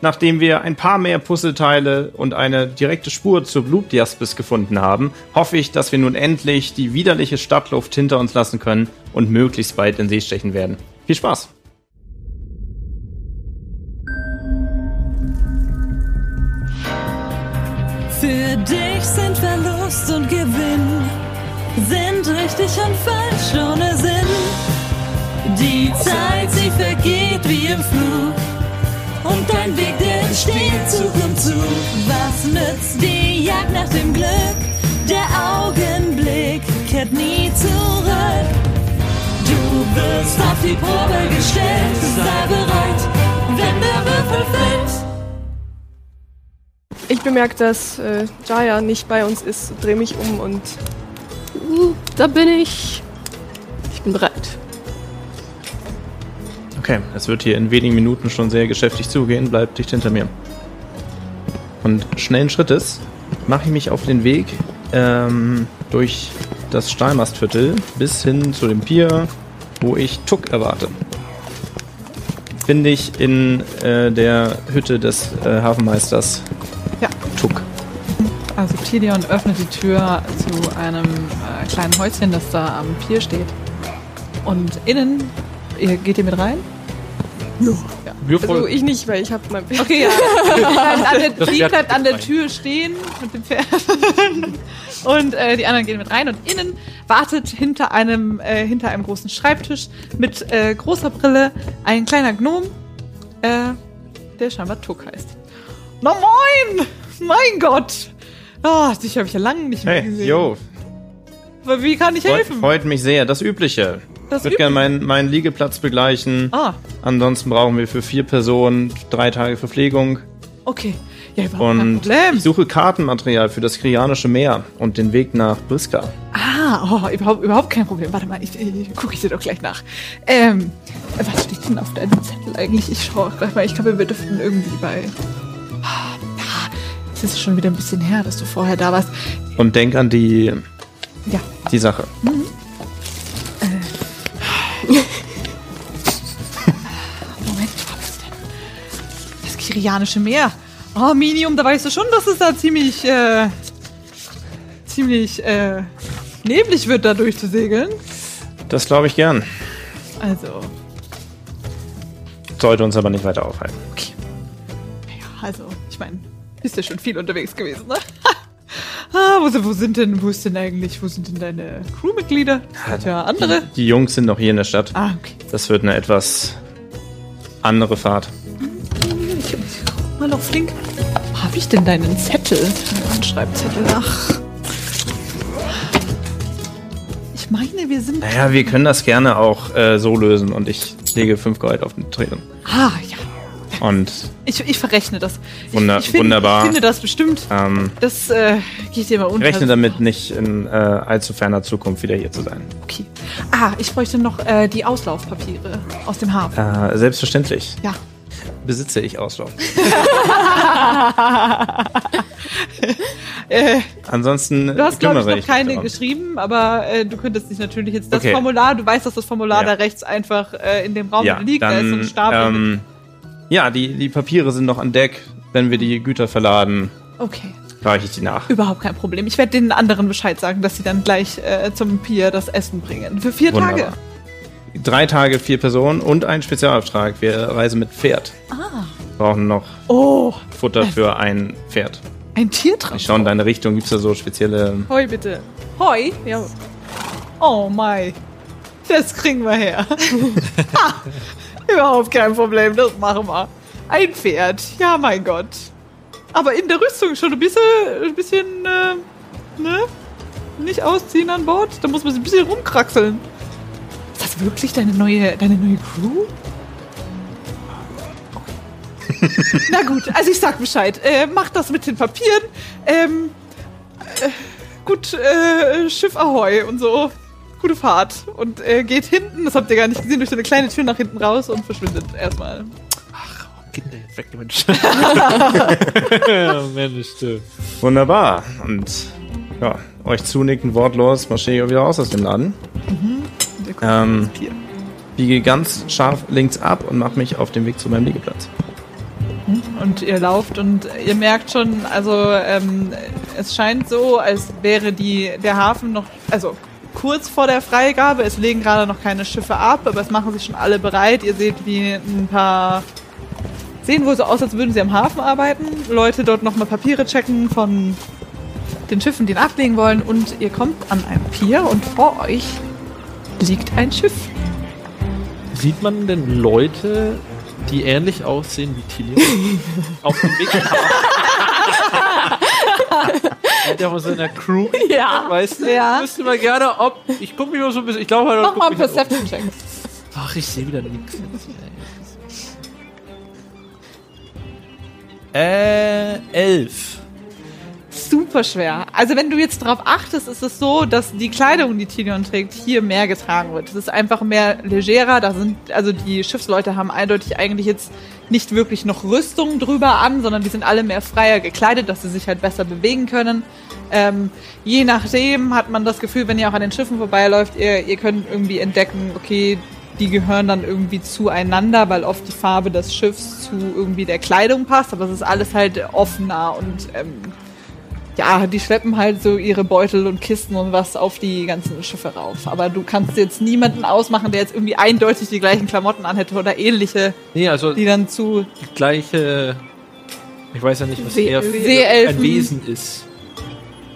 Nachdem wir ein paar mehr Puzzleteile und eine direkte Spur zur Blutdiaspis gefunden haben, hoffe ich, dass wir nun endlich die widerliche Stadtluft hinter uns lassen können und möglichst bald in See stechen werden. Viel Spaß! Für dich sind Verlust und Gewinn, sind richtig und falsch ohne Sinn. Die Zeit, sie vergeht wie im Flug und dein Weg, der entsteht Zug um Zug. Was nützt die Jagd nach dem Glück? Der Augenblick kehrt nie zurück. Du wirst auf die Probe gestellt, sei bereit, wenn der Würfel fällt. Ich bemerke, dass äh, Jaya nicht bei uns ist, drehe mich um und uh, da bin ich. Ich bin bereit. Okay, es wird hier in wenigen Minuten schon sehr geschäftig zugehen. Bleibt dicht hinter mir. Und schnellen Schrittes mache ich mich auf den Weg ähm, durch das Stahlmastviertel bis hin zu dem Pier, wo ich Tuck erwarte. Finde ich in äh, der Hütte des äh, Hafenmeisters Ja. Tuck. Also Tilion öffnet die Tür zu einem äh, kleinen Häuschen, das da am Pier steht. Und innen, ihr, geht ihr mit rein? Wir Also ich nicht, weil ich habe mein Okay, ja. Sie bleibt an der, Pferd bleibt an. Tür stehen mit dem Pferd. Und äh, die anderen gehen mit rein. Und innen wartet hinter einem, äh, hinter einem großen Schreibtisch mit äh, großer Brille ein kleiner Gnom, äh, der scheinbar Tuck heißt. Na moin! Mein Gott! Ah, dich habe ich ja lange nicht mehr Hey, gesehen. yo, Aber Wie kann ich freut, helfen? freut mich sehr. Das Übliche. Das Ich würde gerne meinen, meinen Liegeplatz begleichen. Ah, Ansonsten brauchen wir für vier Personen drei Tage Verpflegung. okay. Ja, überhaupt kein Und Problem. ich suche Kartenmaterial für das Krianische Meer und den Weg nach Briska. Ah, oh, überhaupt, überhaupt kein Problem. Warte mal, ich, ich gucke ich dir doch gleich nach. Ähm, was steht denn auf deinem Zettel eigentlich? Ich schaue gleich mal. Ich glaube, wir dürften irgendwie bei. Es ist schon wieder ein bisschen her, dass du vorher da warst. Und denk an die, Ja. die Sache. Moment, Das Kirianische Meer. Oh, Minium, da weißt du schon, dass es da ziemlich, äh, ziemlich, äh, neblig wird, da durchzusegeln. Das glaube ich gern. Also, Sollte uns aber nicht weiter aufhalten. Ja, also, ich meine, bist ja schon viel unterwegs gewesen, ne? ah, wo, sind- wo sind denn, wo ist denn eigentlich, wo sind denn deine Crewmitglieder? Hat ja andere. Die Jungs sind noch hier in der Stadt. Ah, okay. Das wird eine etwas andere Fahrt. Ich, ich guck mal noch flink. Wo hab ich denn deinen Zettel? Mein Schreibzettel. Ach. Ich meine, wir sind. Naja, wir können das gerne auch äh, so lösen und ich lege fünf Gold auf den Tresen. Ah, ja. Und Ich, ich verrechne das. Wunder- ich, ich find, wunderbar. Ich finde das bestimmt. ähm, Das äh, geht dir mal unter. rechne damit nicht in äh, allzu ferner Zukunft wieder hier zu sein. Okay. Ah, ich bräuchte noch äh, die Auslaufpapiere aus dem Hafen. Äh, selbstverständlich Ja. Besitze ich Auslauf. Äh, Ansonsten Du hast, glaube ich, noch keine darum. geschrieben, aber äh, du könntest dich natürlich jetzt das Okay. Formular, du weißt, dass das Formular Ja. da rechts einfach äh, in dem Raum Ja, liegt, da ist so ein dann, Stapel. ähm, ja, die, die Papiere sind noch an Deck. Wenn wir die Güter verladen, okay, reiche ich die nach. überhaupt kein Problem. Ich werde den anderen Bescheid sagen, dass sie dann gleich äh, zum Pier das Essen bringen. Für vier Wunderbar. Tage. Drei Tage, vier Personen und ein Spezialauftrag. Wir reisen mit Pferd. Ah. Brauchen noch Oh, Futter für ein Pferd. ein Tiertransport. Ich schaue in deine Richtung. Gibt es da so spezielle... Hoi bitte. Hoi? Ja. Oh my. Das kriegen wir her. ha, überhaupt kein Problem, das machen wir. Ein Pferd, ja mein Gott. Aber in der Rüstung schon ein bisschen, ein bisschen, äh, ne? Nicht ausziehen an Bord, da muss man sich ein bisschen rumkraxeln. Das wirklich deine neue, deine neue Crew? Na gut, also ich sag Bescheid. Äh, macht das mit den Papieren. Ähm, äh, gut, äh, Schiff Ahoi und so. Gute Fahrt. Und äh, geht hinten, das habt ihr gar nicht gesehen, durch so eine kleine Tür nach hinten raus und verschwindet erstmal. Kinder jetzt weg, Mensch. Mensch, du. Wunderbar. Und ja, euch zunickend wortlos marschiere ich wieder raus aus dem Laden. Guckt Ähm. Biege ganz scharf links ab und mache mich auf den Weg zu meinem Liegeplatz. Und ihr lauft und ihr merkt schon, also ähm, es scheint so, als wäre die, der Hafen noch, also kurz vor der Freigabe. Es legen gerade noch keine Schiffe ab, aber es machen sich schon alle bereit. Ihr seht, wie ein paar sehen wohl so aus, als würden sie am Hafen arbeiten. Leute dort nochmal Papiere checken von den Schiffen, die ihn ablegen wollen. Und ihr kommt an ein Pier und vor euch liegt ein Schiff. Sieht man denn Leute, die ähnlich aussehen wie Tilion? Auf dem Weg Hat ja von seiner Crew, Ja. weißt du? Ja. Wüsste mal gerne, ob. Ich gucke mich mal so ein bisschen. Ich glaube halt, Mach mal einen Perception-Check. Ach, ich sehe wieder nichts. Äh, elf. Super schwer. Also wenn du jetzt darauf achtest, ist es so, dass die Kleidung, die Tilion trägt, hier mehr getragen wird. Es ist einfach mehr legerer. Da sind, also die Schiffsleute haben eindeutig eigentlich jetzt nicht wirklich noch Rüstung drüber an, sondern die sind alle mehr freier gekleidet, dass sie sich halt besser bewegen können. Ähm, je nachdem hat man das Gefühl, wenn ihr auch an den Schiffen vorbeiläuft, ihr, ihr könnt irgendwie entdecken, okay, die gehören dann irgendwie zueinander, weil oft die Farbe des Schiffs zu irgendwie der Kleidung passt, aber es ist alles halt offener und ähm, ja, die schleppen halt so ihre Beutel und Kisten und was auf die ganzen Schiffe rauf. Aber du kannst jetzt niemanden ausmachen, der jetzt irgendwie eindeutig die gleichen Klamotten anhätte oder ähnliche, Nee, also die dann zu die gleiche. Ich weiß ja nicht, was See- er für Seeelfen. ein Wesen ist.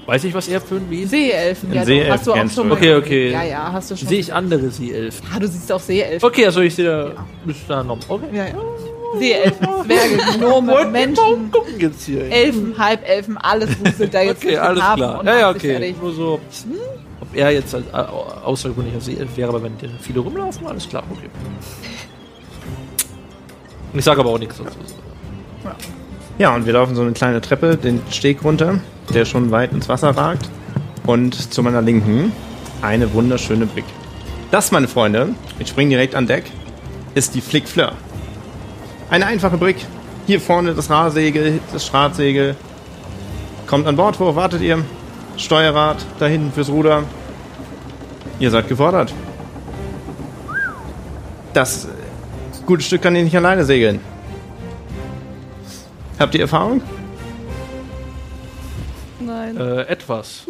Weiß ich, was er für ein Wesen Seeelfen. Ein Ja, Seeelf hast du auch kennst schon du. mal Okay, okay. Ja, ja, hast du schon. Sehe ich andere Seeelfen. ah, du siehst auch Seeelfen. Okay, also ich sehe da. Ist da noch. Okay. Ja, ja. Seeelfen, Zwerge, Gnome, Menschen, gucken jetzt hier. Elfen, Halbelfen, alles wuselt da jetzt Okay, alles klar. und Ja, ja, macht sich okay. fertig. Nur so, ob er jetzt als au- außergewöhnlicher Seeelf wäre, aber wenn hier viele rumlaufen, alles klar, okay. Und ich sage aber auch nichts dazu. Ja, und wir laufen so eine kleine Treppe, den Steg runter, der schon weit ins Wasser ragt. Und zu meiner Linken eine wunderschöne Brick. Das, meine Freunde, ich springe direkt an Deck, ist die Flick Fleur. Eine einfache Brick. Hier vorne das Rahsegel, das Stratsegel. Kommt an Bord, wo wartet ihr? Steuerrad, da hinten fürs Ruder. Ihr seid gefordert. Das äh, gute Stück kann ich nicht alleine segeln. Habt ihr Erfahrung? Nein. Äh, etwas.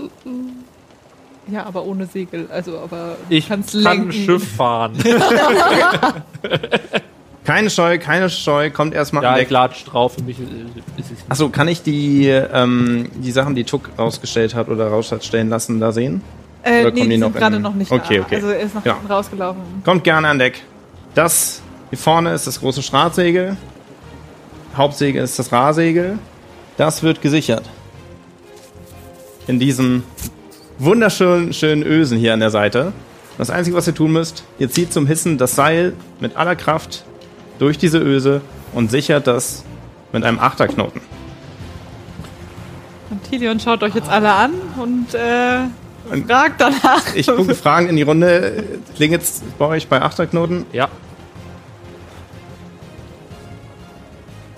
Ja, aber ohne Segel. Also, aber Ich kann lenken. Schiff fahren. Keine Scheu, keine Scheu, kommt erstmal ja, an Deck. latsch drauf, für mich ist ist es. Achso, kann ich die, ähm, die Sachen, die Tuck rausgestellt hat oder raus hat stellen lassen, da sehen? Äh, Oder nee, kommen die die sind noch gerade noch nicht Okay, da. okay. Also er ist nach Ja. hinten rausgelaufen. Kommt gerne an Deck. Das hier vorne ist das große Stratsegel. Hauptsegel ist das Rahsegel. Das wird gesichert. In diesen wunderschönen schönen Ösen hier an der Seite. Das Einzige, was ihr tun müsst, ihr zieht zum Hissen das Seil mit aller Kraft durch diese Öse und sichert das mit einem Achterknoten. Und Tilion schaut euch jetzt alle an und äh, Und- fragt danach. Ich gucke Fragen in die Runde. Klingelt es bei euch bei Achterknoten? Ja.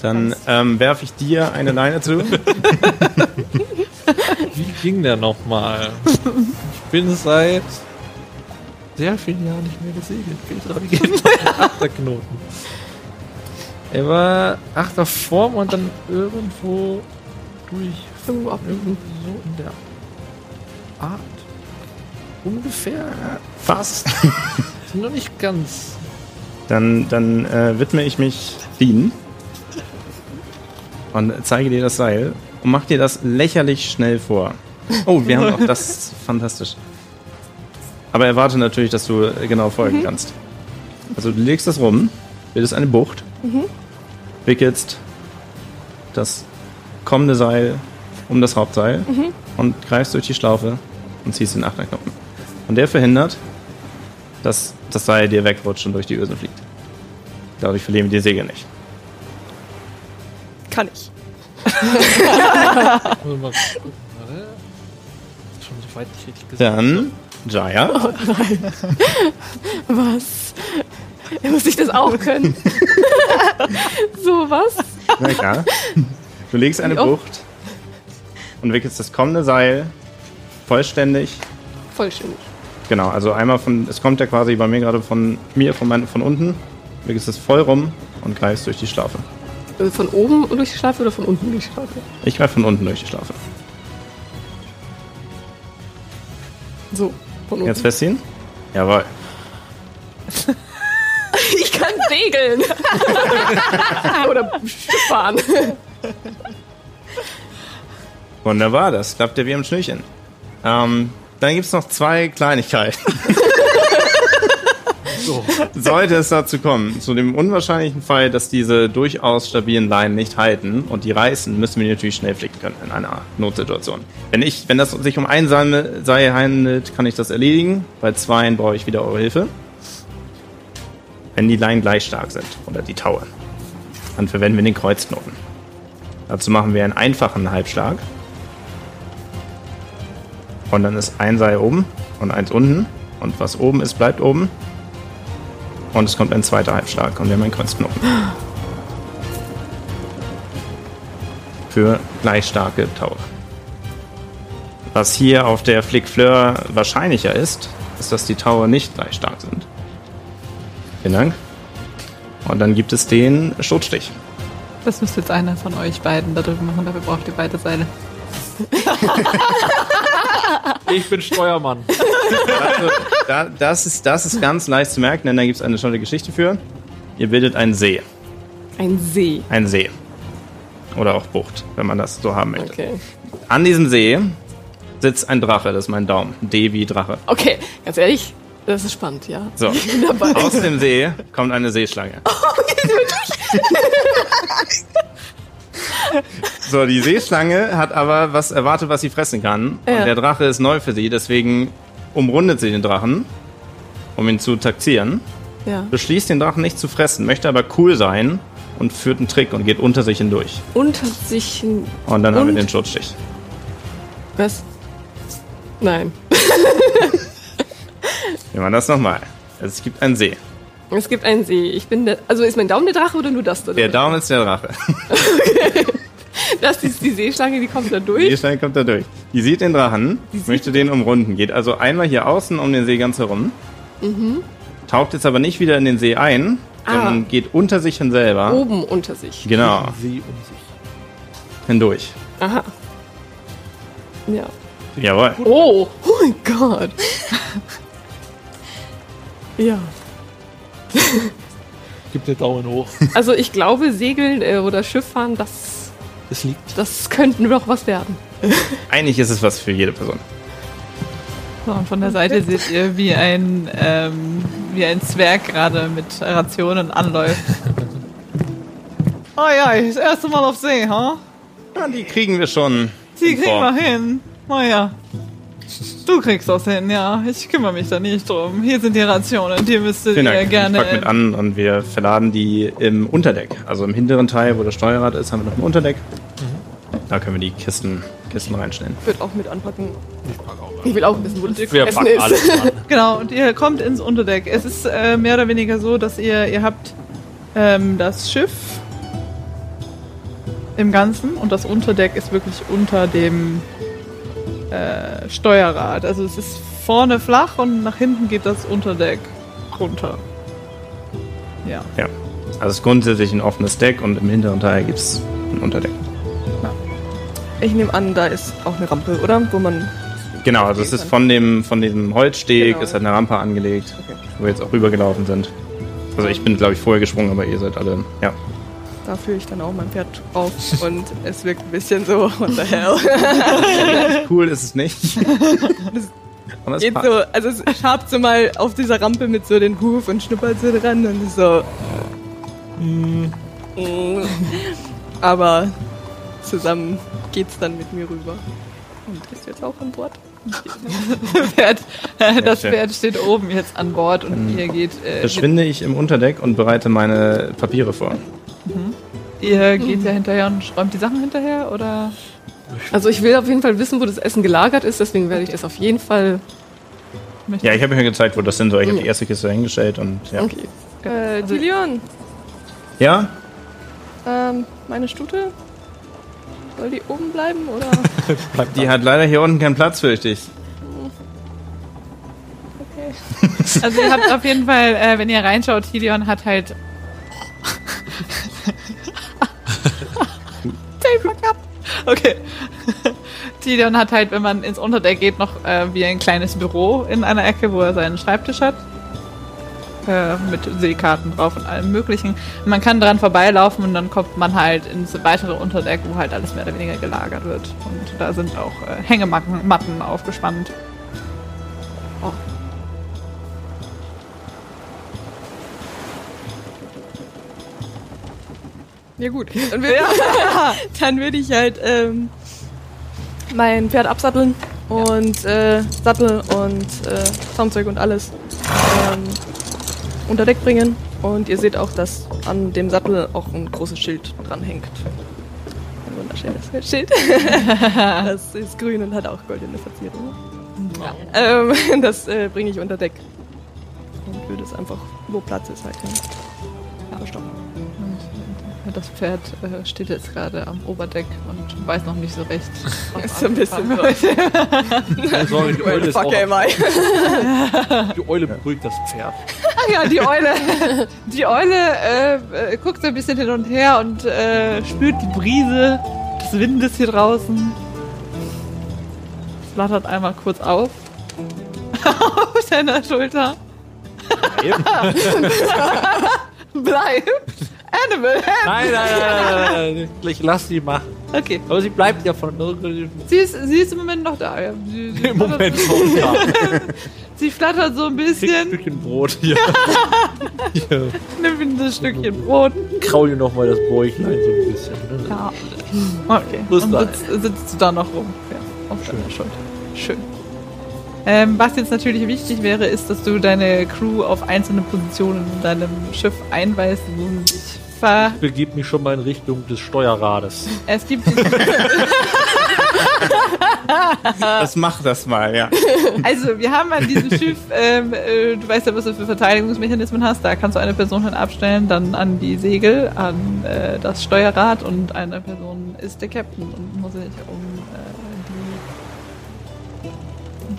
Dann ähm, werfe ich dir eine Leine zu. Wie ging der nochmal? Ich bin seit sehr vielen Jahren nicht mehr gesegelt. Petra, wie geht der Achterknoten? Er war achter Form und dann irgendwo durch Irgendwo ab. irgendwo so in der Art. Ungefähr. Fast. Noch nicht ganz. Dann, dann äh, widme ich mich Dean und zeige dir das Seil und mach dir das lächerlich schnell vor. Oh, wir haben auch das fantastisch. Aber erwarte natürlich, dass du äh, genau folgen kannst. Also du legst das rum, bildest eine Bucht, wickelst das kommende Seil um das Hauptseil und greifst durch die Schlaufe und ziehst den Achterknoten. Und der verhindert, dass das Seil dir wegrutscht und durch die Ösen fliegt. Dadurch verlieren wir die Segel nicht. Kann ich. Dann, Jaya. Was? Muss ich das auch können? So was? Na klar. Du legst eine? Bucht und wickelst das kommende Seil vollständig. Vollständig. Genau, also einmal von, es kommt ja quasi bei mir gerade von mir, von, mein, von unten, wickelst es voll rum und greifst durch die Schlaufe. Also von oben durch die Schlaufe oder von unten durch die Schlaufe? Ich greife von unten durch die Schlaufe. So, von unten. Jetzt festziehen? Jawohl. Ich kann segeln. oder fahren. Wunderbar, das klappt ja wie am Schnürchen. Ähm, dann gibt es noch zwei Kleinigkeiten. So. Sollte es dazu kommen, zu dem unwahrscheinlichen Fall, dass diese durchaus stabilen Leinen nicht halten und die reißen, müssen wir die natürlich schnell flicken können in einer Notsituation. Wenn ich, wenn das sich um ein Seil Seil handelt, kann ich das erledigen. Bei zweien brauche ich wieder eure Hilfe. Wenn die Leinen gleich stark sind oder die Taue, dann verwenden wir den Kreuzknoten. Dazu machen wir einen einfachen Halbschlag. Und dann ist ein Seil oben und eins unten. Und was oben ist, bleibt oben. Und es kommt ein zweiter Halbschlag und wir haben einen Kreuzknoten. Für gleich starke Taue. Was hier auf der Flick Fleur wahrscheinlicher ist, ist, dass die Taue nicht gleich stark sind. Vielen Dank. Und dann gibt es den Schutzstich. Das müsste jetzt einer von euch beiden da drüben machen, dafür braucht ihr beide Seile. Ich bin Steuermann. Also, da, das, ist, das ist ganz leicht zu merken, denn da gibt es eine schöne Geschichte für. Ihr bildet einen See. Ein See. Ein See. Oder auch Bucht, wenn man das so haben möchte. Okay. An diesem See sitzt ein Drache, das ist mein Daumen. D wie Drache. Okay, ganz ehrlich, das ist spannend, ja. So, aus dem See kommt eine Seeschlange. So, die Seeschlange hat aber was erwartet, was sie fressen kann. Ja. Und der Drache ist neu für sie, deswegen umrundet sie den Drachen, um ihn zu taxieren. Ja. Beschließt den Drachen nicht zu fressen, möchte aber cool sein und führt einen Trick und geht unter sich hindurch. Unter sich. ein- Und dann haben wir Und? den Schutzstich. Was? Nein. Wir machen das nochmal. Es gibt einen See. Es gibt einen See. Ich bin der. Also ist mein Daumen der Drache oder nur das da? Der? Daumen ist der Drache. Das ist die Seeschlange, die kommt da Die durch. Seeschlange kommt da durch. Die sieht den Drachen, sieht möchte den umrunden, geht also einmal hier außen um den See ganz herum, taucht jetzt aber nicht wieder in den See ein, Mhm. Ah. sondern geht unter sich hin selber. Oben unter sich. Genau, Sie um sich. hindurch. Aha. Ja. Jawohl. Oh, oh mein Gott. Ja. Gib den Daumen hoch. Also ich glaube, Segeln äh, oder Schifffahren, das, Es liegt. das könnten doch was werden. Eigentlich ist es was für jede Person. So, und von der Seite seht ihr, wie ein, ähm, wie ein Zwerg gerade mit Rationen anläuft. Oh ja, das erste Mal auf See, ha? Ja, die kriegen wir schon. Die kriegen Form. wir hin. Naja. Du kriegst das hin, ja. Ich kümmere mich da nicht drum. Hier sind die Rationen, die müsstet Vielen ihr Dank. gerne. Ich pack mit an und wir verladen die im Unterdeck. Also im hinteren Teil, wo das Steuerrad ist, haben wir noch ein Unterdeck. Da können wir die Kisten, Kisten reinstellen. Ich würde auch mit anpacken. Ich will auch wissen, wo das Wir Essen packen ist. alles an. Genau, und ihr kommt ins Unterdeck. Es ist äh, mehr oder weniger so, dass ihr, ihr habt ähm, das Schiff im Ganzen und das Unterdeck ist wirklich unter dem äh, Steuerrad. Also es ist vorne flach und nach hinten geht das Unterdeck runter. Ja. Ja. Also es ist grundsätzlich ein offenes Deck und im hinteren Teil gibt es ein Unterdeck. Ich nehme an, da ist auch eine Rampe, oder? Wo man. Genau, also es ist von dem, von diesem Holzsteg, Genau. ist halt eine Rampe angelegt, Okay. wo wir jetzt auch rübergelaufen sind. Also ich bin, glaube ich, vorher gesprungen, aber ihr seid alle, ja. Da führe ich dann auch mein Pferd auf und es wirkt ein bisschen so, what the hell. Cool ist es nicht. Es Geht passt. so, also es schabt so mal auf dieser Rampe mit so den Huf und schnuppert so dran und ist so. mm, mm. Aber zusammen geht's dann mit mir rüber. Und ist jetzt auch an Bord. Pferd, das schön. Pferd steht oben jetzt an Bord und ihr geht. Äh, Verschwinde ich im Unterdeck und bereite meine Papiere vor. Ihr geht ja hinterher und räumt die Sachen hinterher oder? Also ich will auf jeden Fall wissen, wo das Essen gelagert ist, deswegen werde ich das auf jeden Fall. Ja, ich habe mir gezeigt, wo das sind. So, ich habe die erste Kiste hingestellt und ja. Okay. Äh, Tilion, Ja? ähm, meine Stute? Soll die oben bleiben oder? Die hat leider hier unten keinen Platz, fürchte ich. Okay. Also ihr habt auf jeden Fall, äh, wenn ihr reinschaut, Helion hat halt. Paper Cup. Okay. Helion hat halt, wenn man ins Unterdeck geht, noch äh, wie ein kleines Büro in einer Ecke, wo er seinen Schreibtisch hat. Äh, mit Seekarten drauf und allem möglichen. Man kann dran vorbeilaufen und dann kommt man halt ins weitere Unterdeck, wo halt alles mehr oder weniger gelagert wird. Und da sind auch äh, Hängematten Matten aufgespannt. Ja gut, dann würde dann würd ich halt ähm, mein Pferd absatteln und äh, Sattel und äh, Zaumzeug und alles ähm, unter Deck bringen. Und ihr seht auch, dass an dem Sattel auch ein großes Schild dran hängt. Ein wunderschönes Schild. das ist grün und hat auch goldene Verzierungen. Ähm, das äh, bringe ich unter Deck. Und würde es einfach, wo Platz ist, halt hin. verstauen. Und das Pferd äh, steht jetzt gerade am Oberdeck und weiß noch nicht so recht. was Ist so ein bisschen. Keine Sorge, die Eule, ist auch, die Eule beruhigt das Pferd. Ah ja, die Eule. Die Eule äh, äh, guckt so ein bisschen hin und her und äh, spürt die Brise des Windes hier draußen. Flattert einmal kurz auf. auf seiner Schulter. Bleibt. Animal. Nein, nein, nein, nein, nein. Ich lass sie machen. Okay. Aber sie bleibt ja von irgendeinem Sie ist, sie ist im Moment noch da. Ja. Sie, sie, im Moment schon da. sie flattert so ein Krieg ein bisschen, Stückchen Brot hier. hier. nimmt ein Stückchen Brot. Kraul dir noch mal das Bäuchlein so ein bisschen. Ne? Ja. Okay. Und sitzt, sitzt du da noch rum? Ja, auf deiner Schulter. Schön. Ähm, was jetzt natürlich wichtig wäre, ist, dass du deine Crew auf einzelne Positionen in deinem Schiff einweist, wo sie sich ver... Ich begib mich schon mal in Richtung des Steuerrades. Es gibt... Das mach das mal, ja. Also, wir haben an diesem Schiff, ähm, äh, du weißt ja, was du für Verteidigungsmechanismen hast, da kannst du eine Person hin abstellen, dann an die Segel, an äh, das Steuerrad und eine Person ist der Captain und muss sich um äh,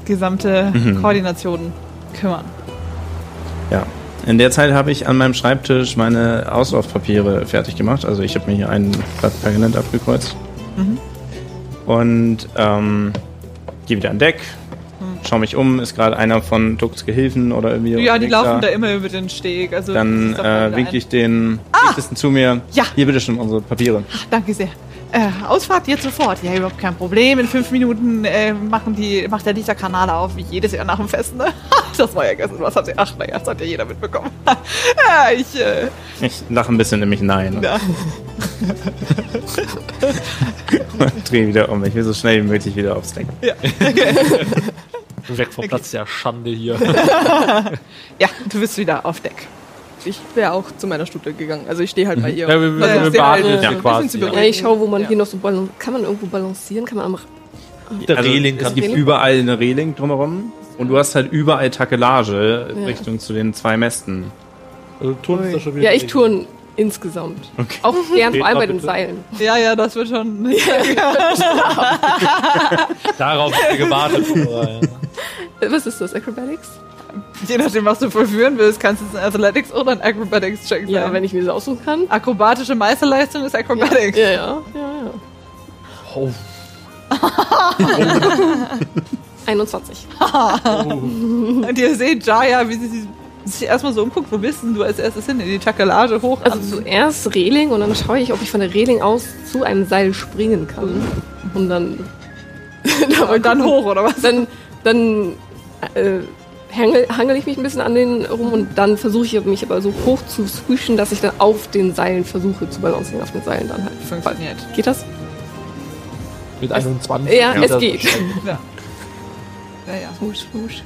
die gesamte Mhm. Koordination kümmern. Ja. In der Zeit habe ich an meinem Schreibtisch meine Auslaufpapiere fertig gemacht. Also ich habe mir hier einen Blatt permanent abgekreuzt. Mhm. Und ähm, gehe wieder an Deck, schaue mich um, ist gerade einer von Dux Gehilfen oder irgendwie. Ja, die laufen da immer über den Steg. Also Dann äh, winke ein- ich den Ältesten zu mir. Ja. Hier bitte schon unsere Papiere. Danke sehr. Äh, Ausfahrt jetzt sofort. Ja, überhaupt kein Problem. In fünf Minuten äh, machen die, macht der Lichter Kanal auf, wie jedes Jahr nach dem Fest. Ne? Das war ja gestern. Was hat sie? Ach, naja, das hat ja jeder mitbekommen. ja, ich, äh, Ich lache ein bisschen in mich hinein ja. und drehe wieder um. Ich will so schnell wie möglich wieder aufs Deck. Weg vom Platz der Schande hier. ja, du bist wieder auf Deck. Ich wäre auch zu meiner Stute gegangen. Also ich stehe halt bei ihr. Ja, wir, wir, Versuch's wir halt, ein quasi. Ja. Ja, ich schaue, wo man Ja. hier noch so balancieren kann. man irgendwo balancieren? Kann man am. Der Also, Reling es gibt Reling? überall eine Reling drumherum. Und du hast halt überall Takelage Ja. Richtung zu den zwei Mästen. also, Turm ist da schon wieder Ja, ich turn insgesamt. Auch gern, vor allem bei den Bitte. Seilen. ja, ja, das wird schon. Darauf gewartet. vorher, ja. Was ist das? Acrobatics? Je nachdem, was du vollführen willst, kannst du es ein Athletics oder ein Acrobatics-Check Ja, sein. wenn ich mir das aussuchen kann. Akrobatische Meisterleistung ist Acrobatics. Ja, ja, ja. ja. Oh, 21. Und ihr seht Jaya, wie sie sich erstmal so umguckt, wo bist denn du als erstes hin? In die Takelage hoch? Also zuerst Reling und dann schaue ich, ob ich von der Reling aus zu einem Seil springen kann. Und dann. und dann hoch, oder was? Dann, dann äh, hangel, hangel ich mich ein bisschen an den rum und dann versuche ich mich aber so hoch zu swischen, dass ich dann auf den Seilen versuche zu balancieren, auf den Seilen dann halt. Funktioniert. Geht das? mit 21. Ja, geht es das geht. Ja. Ja, ja. Swoosh, swoosh.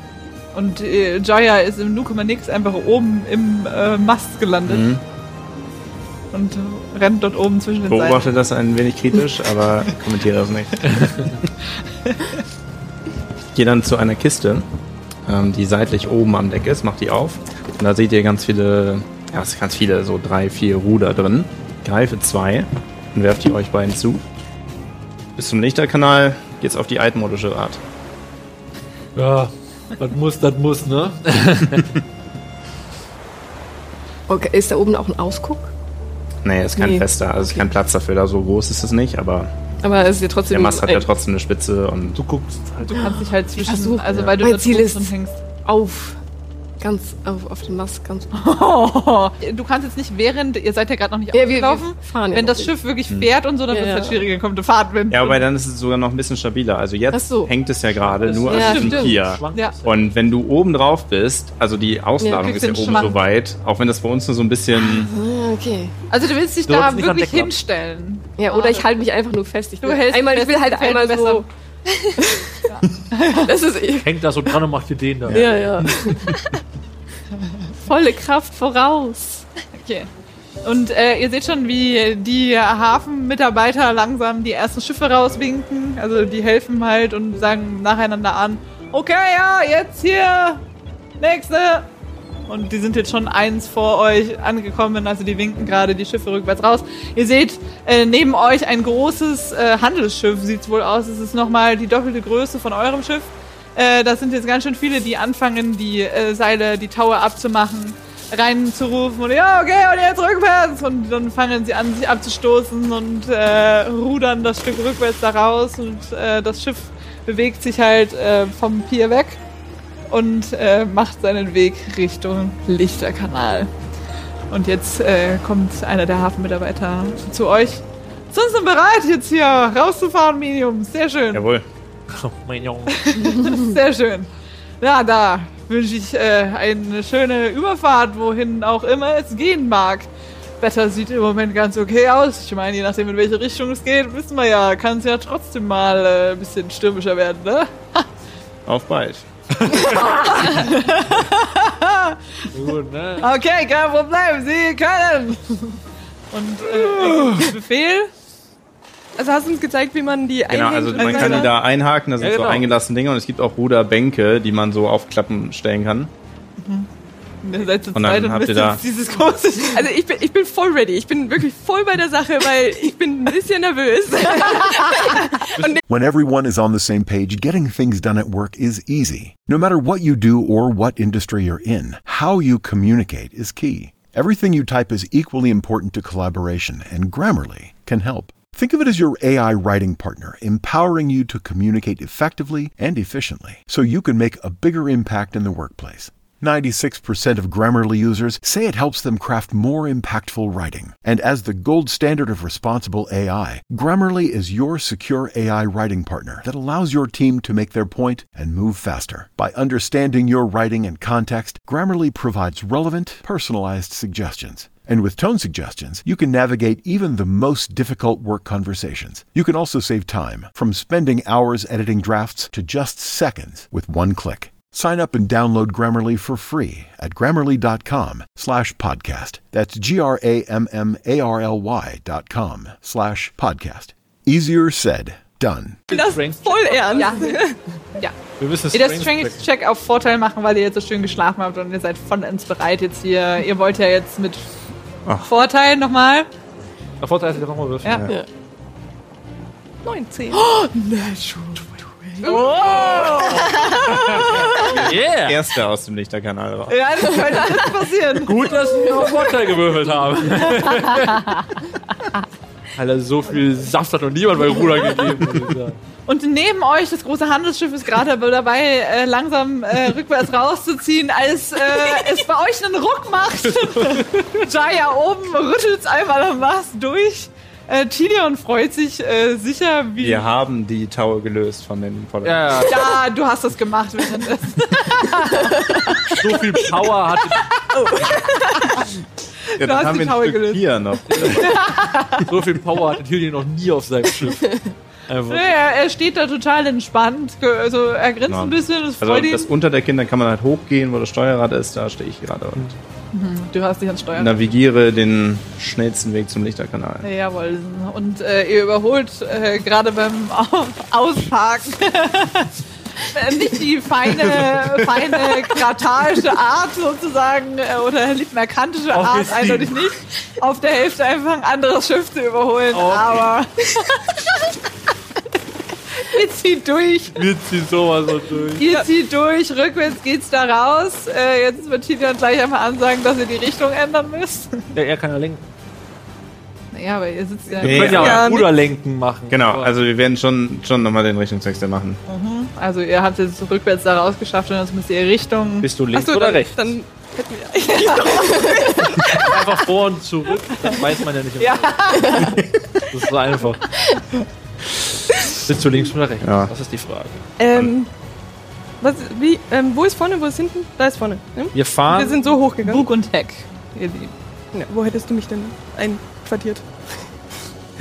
Und äh, Jaya ist im 0,nix einfach oben im äh, Mast gelandet. Mhm. und rennt dort oben zwischen den Seiten. Beobachte das ein wenig kritisch, aber kommentiere das nicht. Ich gehe dann zu einer Kiste, ähm, die seitlich oben am Deck ist, macht die auf. Und da seht ihr ganz viele, ja, es sind ganz viele, so drei, vier Ruder drin. Greife zwei und werft die euch beiden zu. Bis zum Lichterkanal geht's auf die altmodische Art. Ja, das muss, das muss, ne? Okay, ist da oben auch ein Ausguck? Nee, ist kein Nee. fester, also ist kein Platz dafür, da so groß ist es nicht, aber Aber es ist ja trotzdem. der Mast hat ja trotzdem eine Spitze und Du guckst halt. Du kannst dich halt zwischen, also weil du Mein Ziel ist- hängst. auf. Ganz auf, auf den Mast, ganz. Du kannst jetzt nicht während, ihr seid ja gerade noch nicht Ja, wir- wir aufgelaufen, fahren wenn das. Schiff wirklich fährt und so, dann Ja, wird es halt schwieriger, kommt eine Fahrtwind. Ja, aber dann ist es sogar noch ein bisschen stabiler. Also jetzt so. hängt es ja gerade nur Ja, dem stimmt. Pier. Ja. Und wenn du oben drauf bist, also die Ausladung Ja, ist ja oben so weit, auch wenn das bei uns nur so ein bisschen. Ah, okay. Also du willst dich Du da an wirklich hinstellen. Ja, oder ich halte mich einfach nur fest. Ich Du will hältst einmal, ich will halt einmal so. das ist eh. Hängt da so dran und macht dir den da. Ja, ja. Volle Kraft voraus. Okay. Und äh, ihr seht schon, wie die Hafenmitarbeiter langsam die ersten Schiffe rauswinken. Also die helfen halt und sagen nacheinander an, okay, ja, jetzt hier, nächste. Und die sind jetzt schon eins vor euch angekommen, also die winken gerade die Schiffe rückwärts raus. Ihr seht äh, neben euch ein großes äh, Handelsschiff, sieht's wohl aus. Es ist nochmal die doppelte Größe von eurem Schiff. Äh, das sind jetzt ganz schön viele, die anfangen, die äh, Seile, die Taue abzumachen, reinzurufen und ja, okay, und jetzt rückwärts. Und dann fangen sie an, sich abzustoßen und äh, rudern das Stück rückwärts da raus und äh, das Schiff bewegt sich halt äh, vom Pier weg und macht seinen Weg Richtung Lichterkanal. Und jetzt kommt einer der Hafenmitarbeiter zu euch. Sind Sie bereit, jetzt hier rauszufahren, Medium? Sehr schön. Jawohl. Oh, mein Junge. Sehr schön. Ja, da wünsche ich äh, eine schöne Überfahrt, wohin auch immer es gehen mag. Wetter sieht im Moment ganz okay aus. Ich meine, je nachdem, in welche Richtung es geht, wissen wir ja, kann es ja trotzdem mal äh, ein bisschen stürmischer werden, ne? Auf bald. Gut, ne? Okay, kein Problem, Sie können! Und äh, Befehl. Also hast du uns gezeigt, wie man die Genau, also man kann die da einhaken, da sind Ja, genau. so eingelassene Dinge und es gibt auch Ruderbänke, die man so auf Klappen stellen kann. Ihr seid zu Und dann und habt ihr da- dieses große Also ich bin, ich bin voll ready. Ich bin wirklich voll bei der Sache, weil ich bin ein bisschen nervös. When everyone is on the same page, getting things done at work is easy. No matter what you do or what industry you're in, how you communicate is key. Everything you type is equally important to collaboration, and Grammarly can help. Think of it as your AI writing partner, empowering you to communicate effectively and efficiently so you can make a bigger impact in the workplace. 96% of Grammarly users say it helps them craft more impactful writing. And as the gold standard of responsible AI, Grammarly is your secure AI writing partner that allows your team to make their point and move faster. By understanding your writing and context, Grammarly provides relevant, personalized suggestions. And with tone suggestions, you can navigate even the most difficult work conversations. You can also save time from spending hours editing drafts to just seconds with one click. Sign up and download Grammarly for free at grammarly.com slash podcast. That's G-R-A-M-M-A-R-L-Y dot com slash podcast. Easier said, done. das Strength. voll ernst. Ja. ja. Wir müssen Ihr dürft Strength-Check auf Vorteil machen, weil ihr jetzt so schön geschlafen habt und ihr seid vollends bereit jetzt hier. Ihr wollt ja jetzt mit Ach. Vorteil nochmal. Der Vorteil ist, dass nochmal würfeln. Ja. Ja. 19. Yeah! Erster aus dem Lichterkanal raus. Ja, das könnte jetzt passieren. Gut, dass wir auf Vorteil gewürfelt haben. Alter, so viel Saft hat noch niemand bei Ruder gegeben. Und neben euch, das große Handelsschiff ist gerade dabei, äh, langsam äh, rückwärts rauszuziehen, als äh, es bei euch einen Ruck macht. Jaya oben rüttelt einmal am Mast durch. Äh, Tilion freut sich äh, sicher, wie... Wir haben die Taue gelöst von den Pollern. Ja, Ja, du hast das gemacht währenddessen. so viel Power hat, Ja, Du hast dann haben die wir Taue ein Stück gelöst. Bier noch. so viel Power hatte Tilly noch nie auf seinem Schiff. Einfach. er, er steht da total entspannt. Also er grinst Ja. ein bisschen, das Also das unter der Kinder kann man halt hochgehen, wo das Steuerrad ist, da stehe ich gerade. Und Du hast dich ans Steuer. navigiere den schnellsten Weg zum Lichterkanal. Jawohl. Und äh, ihr überholt äh, gerade beim Au- Ausparken äh, nicht die feine, feine kratarische Art sozusagen äh, oder merkantische Art, Aufgestiegen. eindeutig nicht. Auf der Hälfte einfach ein anderes Schiff zu überholen. Aber ihr zieht durch. Wir ziehen sowas so durch. Ihr zieht durch, rückwärts geht's da raus. Äh, jetzt wird Tilian gleich einmal ansagen, dass ihr die Richtung ändern müsst. Ja, er kann ja lenken. Naja, aber ihr sitzt ja. Wir können ja aber- auch Ruderlenken machen. Genau, also wir werden schon, schon nochmal den Richtungswechsel machen. Also ihr habt jetzt rückwärts da rausgeschafft und jetzt müsst ihr Richtung. Bist du links Achso, oder dann, rechts? Dann hätten wir. Einfach vor und zurück. Das weiß man ja nicht. Ja. Das ist so einfach. Bist du links oder rechts? Ja. Das ist die Frage. Ähm, was, wie, ähm, wo ist vorne, wo ist hinten? Da ist vorne. Ne? Wir fahren. Wir sind so hochgegangen. Bug und Heck, ihr Lieben. Wo hättest du mich denn einquartiert?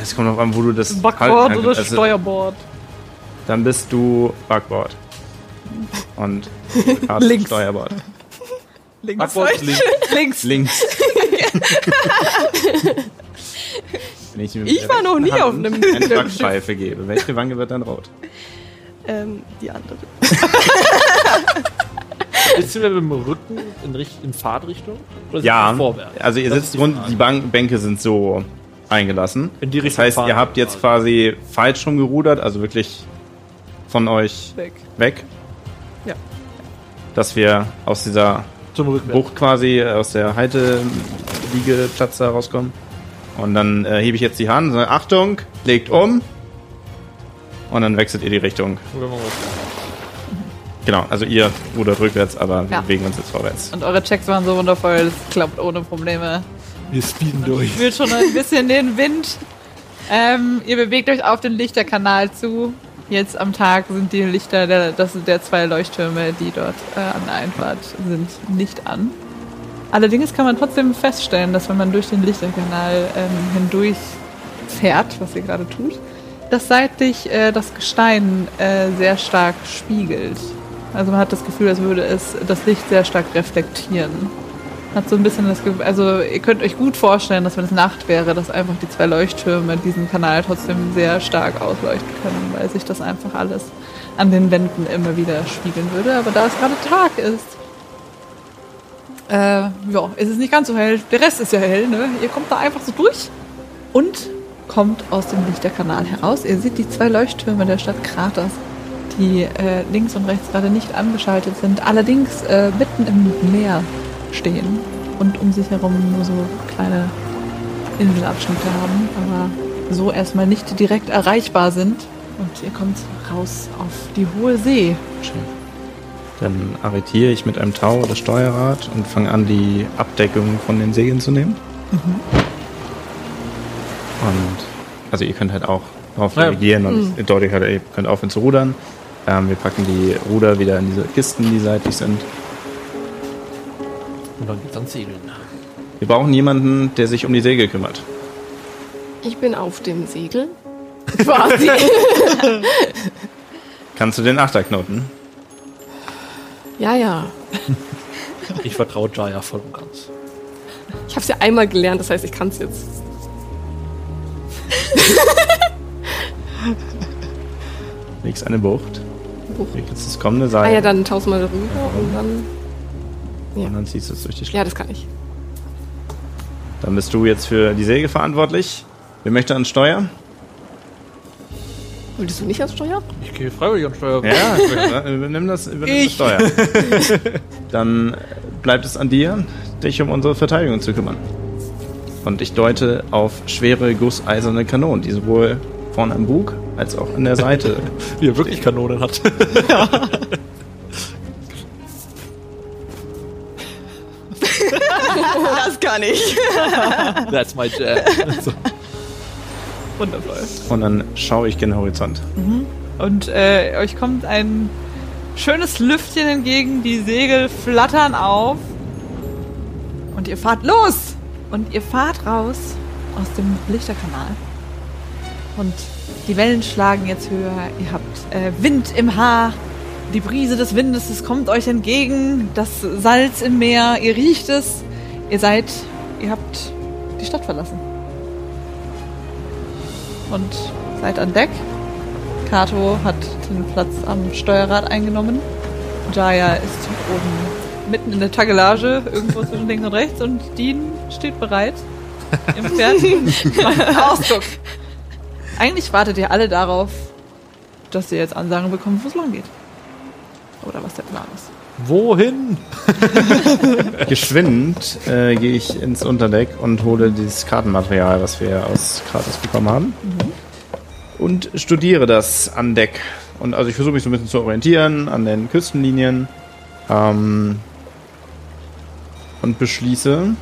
Es kommt noch an, wo du das Backboard oder. Also, Steuerbord? Dann bist du Backboard. Und Links. Steuerbord. Links. Backboard links. Links. Links. Wenn ich, Ich war noch nie auf einem- eine Backpfeife gebe. Welche Wange wird dann rot? Ähm, die andere. Jetzt sind wir mit dem Rücken in, Richt in Fahrtrichtung? Ja, also ihr Das sitzt die rund, die Bank, Bänke sind so eingelassen. In die Das Richtung heißt, fahren ihr habt jetzt quasi falsch rum gerudert, also wirklich von euch Weg. weg. Ja. Dass wir aus dieser. Bucht quasi, äh, aus der Halteliegeplatz da rauskommen. Und dann äh, hebe ich jetzt die Hand und sage, Achtung, legt um. Und dann wechselt ihr die Richtung. Genau, also ihr rudert rückwärts, aber wir Ja. bewegen uns jetzt vorwärts. Und eure Checks waren so wundervoll, das klappt ohne Probleme. Wir speeden durch. Fühlt schon ein bisschen den Wind. Ähm, ihr bewegt euch auf den Lichterkanal zu. Jetzt am Tag sind die Lichter der, das sind der zwei Leuchttürme, die dort äh, an der Einfahrt sind, nicht an. Allerdings kann man trotzdem feststellen, dass wenn man durch den Lichterkanal ähm, hindurch fährt, was ihr gerade tut, dass seitlich äh, das Gestein äh, sehr stark spiegelt. Also man hat das Gefühl, als würde es das Licht sehr stark reflektieren. Hat so ein bisschen das Gefühl, also ihr könnt euch gut vorstellen, dass wenn es Nacht wäre, dass einfach die zwei Leuchttürme diesen Kanal trotzdem sehr stark ausleuchten können, weil sich das einfach alles an den Wänden immer wieder spiegeln würde. Aber da es gerade Tag ist, äh, ja, ist es nicht ganz so hell. Der Rest ist ja hell, ne? Ihr kommt da einfach so durch und kommt aus dem Lichterkanal heraus. Ihr seht die zwei Leuchttürme der Stadt Kraters, die äh, links und rechts gerade nicht angeschaltet sind, allerdings äh, mitten im Meer stehen und um sich herum nur so kleine Inselabschnitte haben, aber so erstmal nicht direkt erreichbar sind. Und ihr kommt raus auf die hohe See. Schön. Dann arretiere ich mit einem Tau das Steuerrad und fange an, die Abdeckung von den Segeln zu nehmen. Und also ihr könnt halt auch drauf Ja. navigieren und deutlich halt, ihr könnt aufhören zu rudern. Ähm, wir packen die Ruder wieder in diese Kisten, die seitlich sind. Und dann geht's ans Segeln. Wir brauchen jemanden, der sich um die Segel kümmert. Ich bin auf dem Segel. Quasi. Kannst du den Achterknoten? Ja, ja. Ich vertraue Jaya voll und ganz. Ich habe es ja einmal gelernt, das heißt, ich kann es jetzt. Legst eine Bucht. Bucht. Legst jetzt das kommende Ah Seil. ja, dann tausendmal rüber und dann. Und dann ziehst du es durch die Schlange. Ja, das kann ich. Dann bist du jetzt für die Säge verantwortlich. Wer möchte ans Steuer? Wolltest du nicht ans Steuer? Ich gehe freiwillig an Steuer. Ja, übernimm das, übernimm das Steuer. Dann bleibt es an dir, dich um unsere Verteidigung zu kümmern. Und ich deute auf schwere gusseiserne Kanonen, die sowohl vorne am Bug als auch an der Seite. Wie er wirklich Kanonen hat. Das kann ich. That's my jam. Wundervoll. Und dann schaue ich gen Horizont. Und äh, euch kommt ein schönes Lüftchen entgegen, die Segel flattern auf. Und ihr fahrt los! Und ihr fahrt raus aus dem Lichterkanal. Und die Wellen schlagen jetzt höher. Ihr habt äh, Wind im Haar. Die Brise des Windes, es kommt euch entgegen. Das Salz im Meer, ihr riecht es. Ihr seid, ihr habt die Stadt verlassen. Und seid an Deck. Kato hat den Platz am Steuerrad eingenommen. Jaya ist oben mitten in der Tagelage, irgendwo zwischen links und rechts. Und Dean steht bereit im fertigen Ausdruck. Eigentlich wartet ihr alle darauf, dass ihr jetzt Ansagen bekommt, wo es lang geht. Oder was der Plan ist. Wohin? Geschwind äh, gehe ich ins Unterdeck und hole dieses Kartenmaterial, was wir aus Kratos bekommen haben. Und studiere das an Deck. Und also ich versuche mich so ein bisschen zu orientieren an den Küstenlinien. Ähm, und beschließe.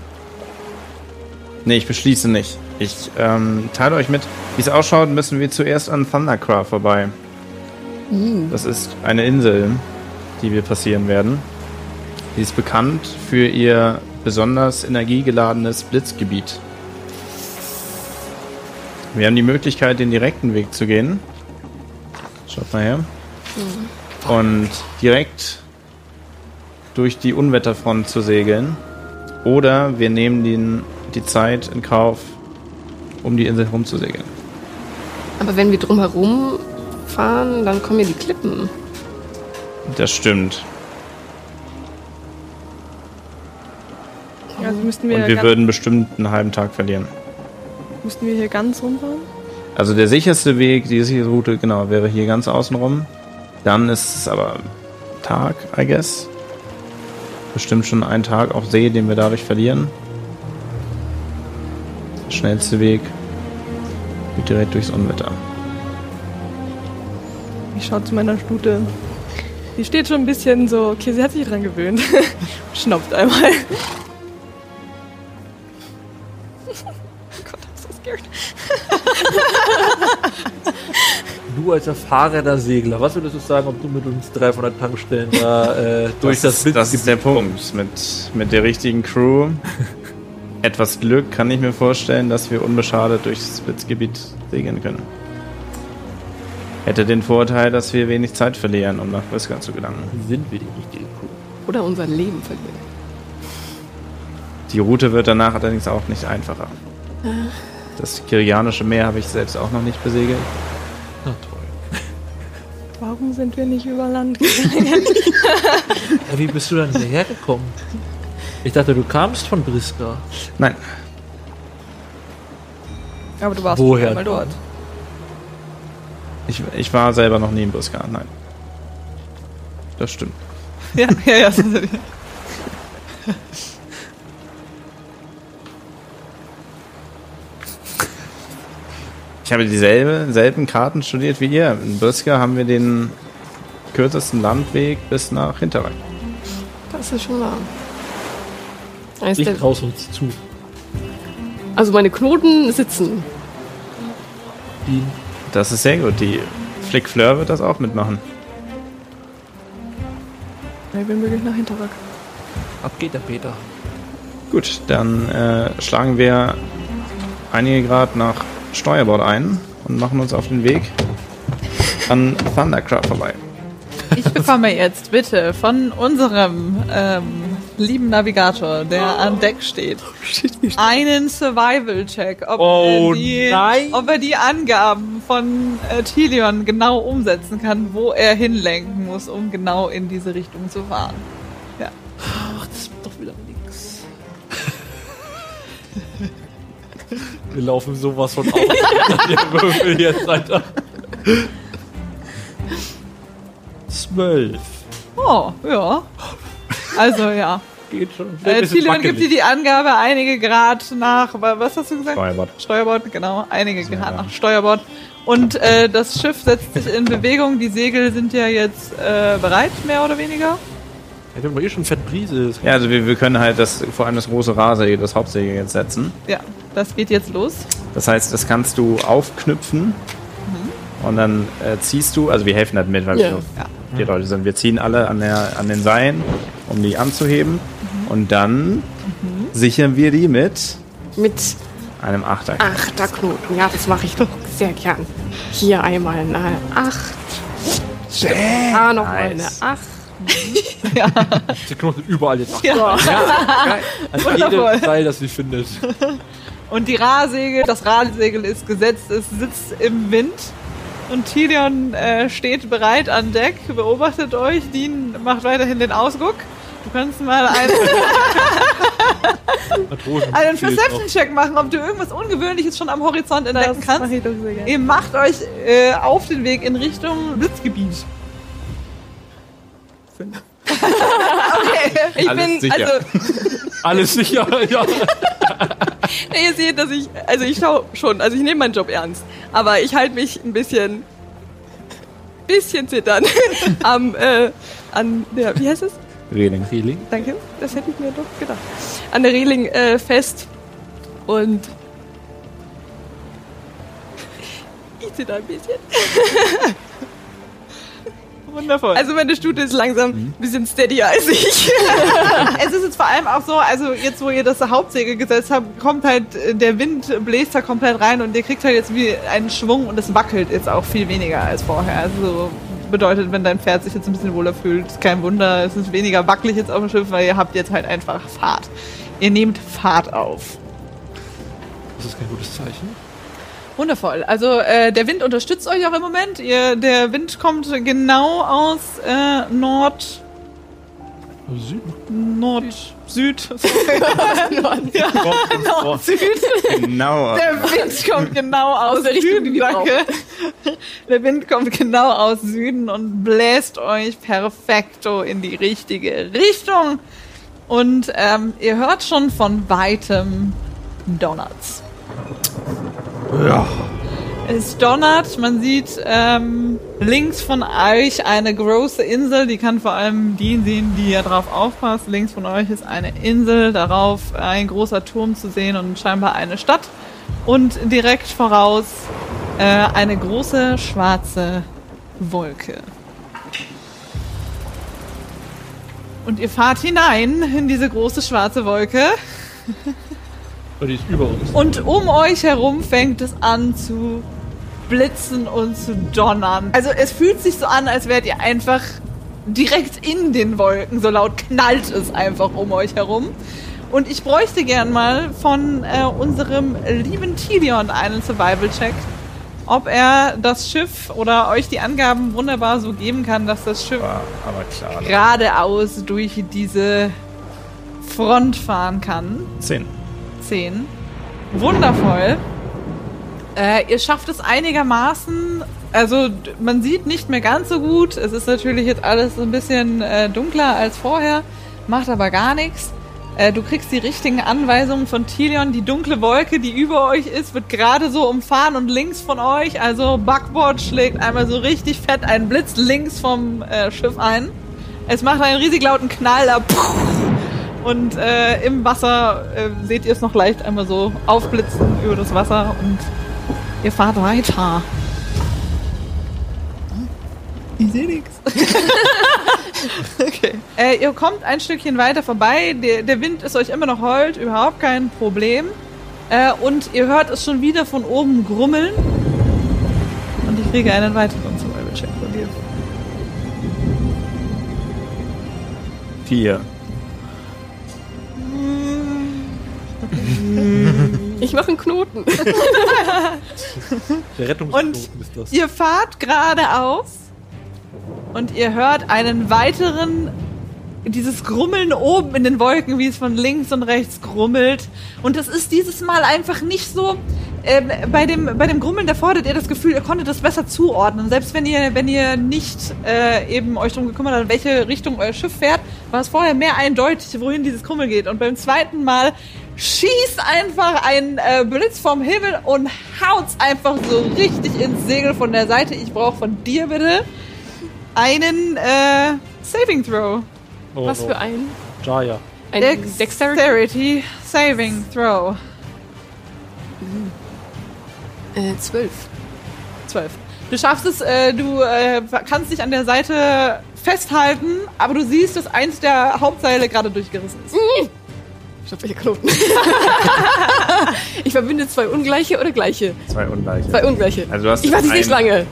Nee, ich beschließe nicht. Ich ähm, teile euch mit, wie es ausschaut, müssen wir zuerst an Thundercraft vorbei. Das ist eine Insel, die wir passieren werden. Sie ist bekannt für ihr besonders energiegeladenes Blitzgebiet. Wir haben die Möglichkeit, den direkten Weg zu gehen. Schaut mal her. Und direkt durch die Unwetterfront zu segeln. Oder wir nehmen den, die Zeit in Kauf, um die Insel rumzusegeln. Aber wenn wir drumherum fahren, dann kommen ja die Klippen. Das stimmt. Also müssten wir, Und wir würden bestimmt einen halben Tag verlieren. müssten wir hier ganz rumfahren? Also der sicherste Weg, die sichere Route, genau, wäre hier ganz außen rum. Dann ist es aber Tag, I guess. Bestimmt schon ein Tag auf See, den wir dadurch verlieren. Der schnellste Weg geht direkt durchs Unwetter. Ich schaue zu meiner Stute. Die steht schon ein bisschen so, okay, sie hat sich dran gewöhnt. Schnauft einmal. Gott, I'm so scared. Du als erfahrener Segler, was würdest du sagen, ob du mit uns 300 Tankstellen da äh, durch das, das, das ist der Punkt. Mit, mit der richtigen Crew, etwas Glück, kann ich mir vorstellen, dass wir unbeschadet durchs Blitzgebiet segeln können. Hätte den Vorteil, dass wir wenig Zeit verlieren, um nach Briska zu gelangen. Sind wir die richtige Crew? Oder unser Leben verlieren. Die Route wird danach allerdings auch nicht einfacher. Das Kirianische Meer habe ich selbst auch noch nicht besegelt. Na toll. Warum sind wir nicht über Land gegangen? Ja, wie bist du dann hierher gekommen? Ich dachte, du kamst von Briska. Nein, Aber du warst Woher mal dort. Ich, ich war selber noch nie in Briska, nein. Das stimmt. Ja, ja, ja. Ich habe dieselbe, selben Karten studiert wie ihr. In Briska haben wir den kürzesten Landweg bis nach Hinterrhein. Das ist schon wahr. Der, traust uns zu. also meine Knoten sitzen. Die Das ist sehr gut. Die Flick Fleur wird das auch mitmachen. Ich bin wirklich nach Hinterrück. ab geht der Peter. Gut, dann äh, schlagen wir einige Grad nach Steuerbord ein und machen uns auf den Weg an Thundercraft vorbei. Ich bekomme jetzt bitte von unserem ähm, lieben Navigator, der an Deck steht, einen Survival-Check, ob, Oh, er die- ob er die Angaben von äh, Tilion genau umsetzen kann, wo er hinlenken muss, um genau in diese Richtung zu fahren. Ach, das wird doch wieder nix. Wir laufen sowas von auf. Der Würfel jetzt, Alter. Zwölf. Oh, ja. Also ja. Geht schon. Äh, Tilion gibt dir die Angabe einige Grad nach, wa- was hast du gesagt? Steuerbord. Steuerbord, genau, einige Grad nach Steuerbord. Und äh, das Schiff setzt sich in Bewegung, die Segel sind ja jetzt äh, bereit, mehr oder weniger. Ja, wir haben eh schon fett Brise. Ja, also wir, wir können halt das, vor allem das große Rahsegel, das Hauptsegel jetzt setzen. Ja, das geht jetzt los. Das heißt, das kannst du aufknüpfen und dann äh, ziehst du, also wir helfen halt mit, weil Ja. wir nur vier Leute sind. Wir ziehen alle an, der, an den Seilen, um die anzuheben und dann sichern wir die mit Mit einem Achter. Achterknoten. Ja, das mache ich doch sehr gern. Hier einmal eine Acht. Da noch mal eine Nice. Acht. Der Knoten überall jetzt. Ach, Ja. An Wundervoll. jedem Teil, das sie findet. Und die Rahsegel, das Rahsegel ist gesetzt, es sitzt im Wind. Und Tilion äh, steht bereit an Deck, beobachtet euch. Dean macht weiterhin den Ausguck. Du kannst mal einen, einen Perception-Check machen, ob du irgendwas Ungewöhnliches schon am Horizont entdecken Das kannst. mache ich doch sehr gerne. Ihr macht euch äh, auf den Weg in Richtung Blitzgebiet. okay, ich Alles bin, sicher. also. Alles sicher, ja. Ihr seht, dass ich, also ich schau schon, also ich nehme meinen Job ernst, aber ich halte mich ein bisschen, bisschen zittern am, äh, an der, wie heißt es? Reling. Feeling. Danke, das hätte ich mir doch gedacht. An der Reling äh, fest und ich zitter ein bisschen. Wundervoll. Also meine Stute ist langsam ein bisschen steadier als ich. es ist jetzt vor allem auch so, also jetzt wo ihr das Hauptsegel gesetzt habt, kommt halt äh, der Wind bläst da komplett rein und ihr kriegt halt jetzt wie einen Schwung und es wackelt jetzt auch viel weniger als vorher. Also bedeutet, wenn dein Pferd sich jetzt ein bisschen wohler fühlt, ist kein Wunder, es ist weniger wackelig jetzt auf dem Schiff, weil ihr habt jetzt halt einfach Fahrt. Ihr nehmt Fahrt auf. Das ist kein gutes Zeichen. Wundervoll. Also äh, der Wind unterstützt euch auch im Moment. Ihr, der Wind kommt genau aus äh, Nord, Süden. Nord, Süd. Nord, ja, Nord, Süd. Genau. Der Wind kommt genau aus, Aus der Richtung, Süden, danke. Der Wind kommt genau aus Süden und bläst euch perfekto in die richtige Richtung. Und ähm, ihr hört schon von weitem Donuts. Ja. Es donnert, man sieht ähm, links von euch eine große Insel, die kann vor allem die sehen, die ja drauf aufpasst. Links von euch ist eine Insel, darauf ein großer Turm zu sehen und scheinbar eine Stadt. Und direkt voraus äh, eine große schwarze Wolke. Und ihr fahrt hinein in diese große schwarze Wolke. Und die ist über uns. Und um euch herum fängt es an zu blitzen und zu donnern. Also es fühlt sich so an, als wärt ihr einfach direkt in den Wolken. So laut knallt es einfach um euch herum. Und ich bräuchte gern mal von äh, unserem lieben Tilion einen Survival-Check, ob er das Schiff oder euch die Angaben wunderbar so geben kann, dass das Schiff klar. geradeaus durch diese Front fahren kann. 10. 10. Wundervoll. Äh, ihr schafft es einigermaßen. Also man sieht nicht mehr ganz so gut. Es ist natürlich jetzt alles ein bisschen äh, dunkler als vorher, macht aber gar nichts. Äh, du kriegst die richtigen Anweisungen von Tilion. Die dunkle Wolke, die über euch ist, wird gerade so umfahren und links von euch, also Backboard schlägt einmal so richtig fett einen Blitz links vom äh, Schiff ein. Es macht einen riesig lauten Knall. Da, und äh, im Wasser äh, seht ihr es noch leicht einmal so aufblitzen über das Wasser und ihr fahrt weiter. Ich sehe nichts. Okay. Äh, ihr kommt ein Stückchen weiter vorbei. Der, der Wind ist euch immer noch hold, überhaupt kein Problem. Äh, und ihr hört es schon wieder von oben grummeln. Und ich kriege einen weiteren Survival-Check von dir. 4. Ich mache einen Knoten. Der Rettungsknoten ist das. Ihr fahrt geradeaus und ihr hört einen weiteren, dieses Grummeln oben in den Wolken, wie es von links und rechts grummelt. Und das ist dieses Mal einfach nicht so. Ähm, bei, dem, bei dem Grummeln davor hattet ihr das Gefühl, ihr konntet das besser zuordnen. Selbst wenn ihr, wenn ihr nicht äh, eben euch darum gekümmert habt, in welche Richtung euer Schiff fährt, war es vorher mehr eindeutig, wohin dieses Grummeln geht. Und beim zweiten Mal schießt einfach ein äh, Blitz vom Himmel und haut's einfach so richtig ins Segel von der Seite. Ich brauche von dir bitte einen äh, Saving Throw. Oh, Was no. für ein? Jaya. Ein Dexterity. Dexterity Saving Throw. Äh, zwölf. 12. Du schaffst es, äh, du äh, kannst dich an der Seite festhalten, aber du siehst, dass eins der Hauptseile gerade durchgerissen ist. Ich hab welche Knoten. ich verbinde zwei ungleiche oder gleiche? Zwei ungleiche. Zwei ungleiche. Also du hast ich weiß es nicht ein- lange.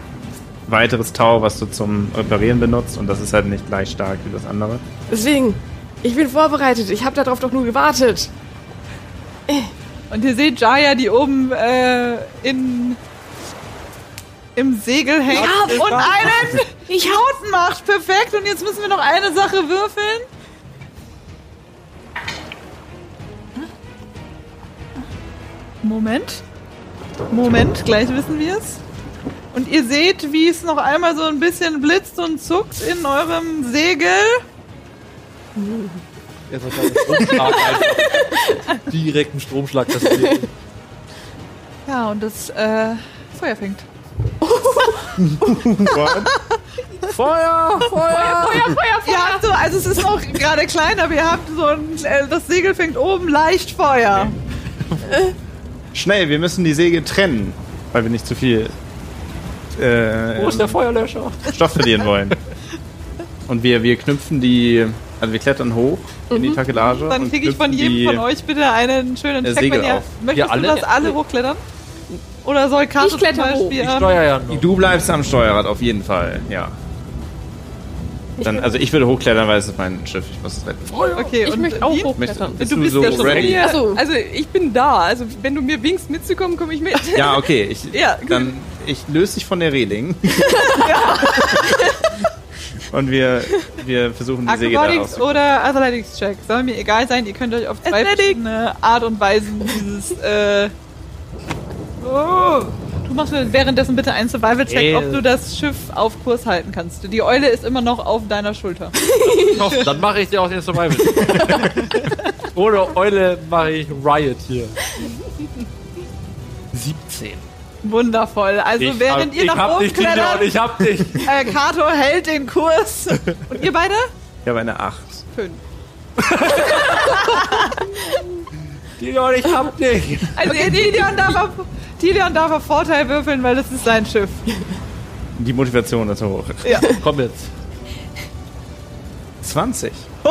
weiteres Tau, was du zum Reparieren benutzt und das ist halt nicht gleich stark wie das andere. Deswegen, ich bin vorbereitet. Ich habe darauf doch nur gewartet. Und ihr seht Jaya, die oben äh, in, im Segel hängt Ja, und einen Ich Knoten macht. Perfekt. Und jetzt müssen wir noch eine Sache würfeln. Moment. Moment, gleich wissen wir es. Und ihr seht, wie es noch einmal so ein bisschen blitzt und zuckt in eurem Segel. Jetzt hat er einen Stromschlag einfach. Direkten Stromschlag. Das Ja, und das äh, Feuer fängt. Feuer! Feuer! Ihr habt so, also es ist noch gerade klein, aber ihr habt so ein, äh, das Segel fängt oben leicht Feuer. Schnell, wir müssen die Säge trennen, weil wir nicht zu viel äh, Wo ist der Feuerlöscher? Stoff verlieren wollen. Und wir, wir knüpfen die, also wir klettern hoch in die Takelage. Mhm. Dann und kriege ich von knüpfen jedem die, von euch bitte einen schönen äh, Check, Segel wenn ihr auf. möchtest alle? das alle hochklettern? Oder soll Karte Ich kletter zum hoch. Beispiel Ich ähm, steuere ja noch. Du bleibst am Steuerrad, auf jeden Fall, ja. Dann, also ich würde hochklettern, weil es ist mein Schiff, ich muss es retten. Okay, Ich und möchte auch hochklettern. Möchtest- Du bist so ja schon ready? hier. Ach so. Also ich bin da. Also wenn du mir winkst mitzukommen, komme ich mit. Ja, okay, ich, Ja, gut. dann, ich löse dich von der Reling. Und wir, wir versuchen die Säge Acrobatics oder Athletics Check. Soll mir egal sein, ihr könnt euch auf zwei verschiedene Art und Weisen dieses äh, oh, Du machst mir währenddessen bitte einen Survival-Check, ob äh. du das Schiff auf Kurs halten kannst. Die Eule ist immer noch auf deiner Schulter. Doch, dann mache ich dir auch den Survival-Check. Ohne Eule mache ich Riot hier. 17. Wundervoll. Also ich während hab, ihr nach oben dich, klettert, ich hab dich. Äh, Kato hält den Kurs. Und ihr beide? Ich habe eine 8. 5. Tilion, ich hab dich. Also okay. Tilion, darf auf, Tilion darf auf Vorteil würfeln, weil das ist sein Schiff. Die Motivation ist hoch. Ja. Komm jetzt. 20. Oh,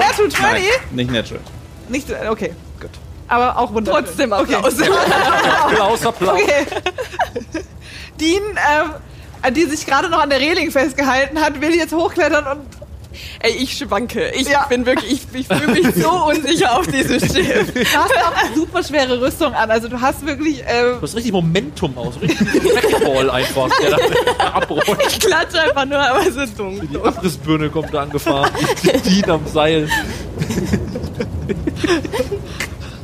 natural 20? Nein, nicht natural. Nicht, okay. Gut. Aber auch wunderbar. Trotzdem Applaus. Okay. Applaus, Applaus. Okay. Dean, ähm, die sich gerade noch an der Reling festgehalten hat, will jetzt hochklettern und Ey, ich schwanke. Ich Ja. bin wirklich, ich, ich fühle mich so unsicher auf diesem Schiff. du hast auch eine super schwere Rüstung an. Also du hast wirklich, äh, Du hast richtig Momentum aus. Richtig Trackball einfach, der da. Ich klatsche einfach nur, aber es ist dumm. Die Abrissbirne kommt da angefahren. Die Dean am Seil.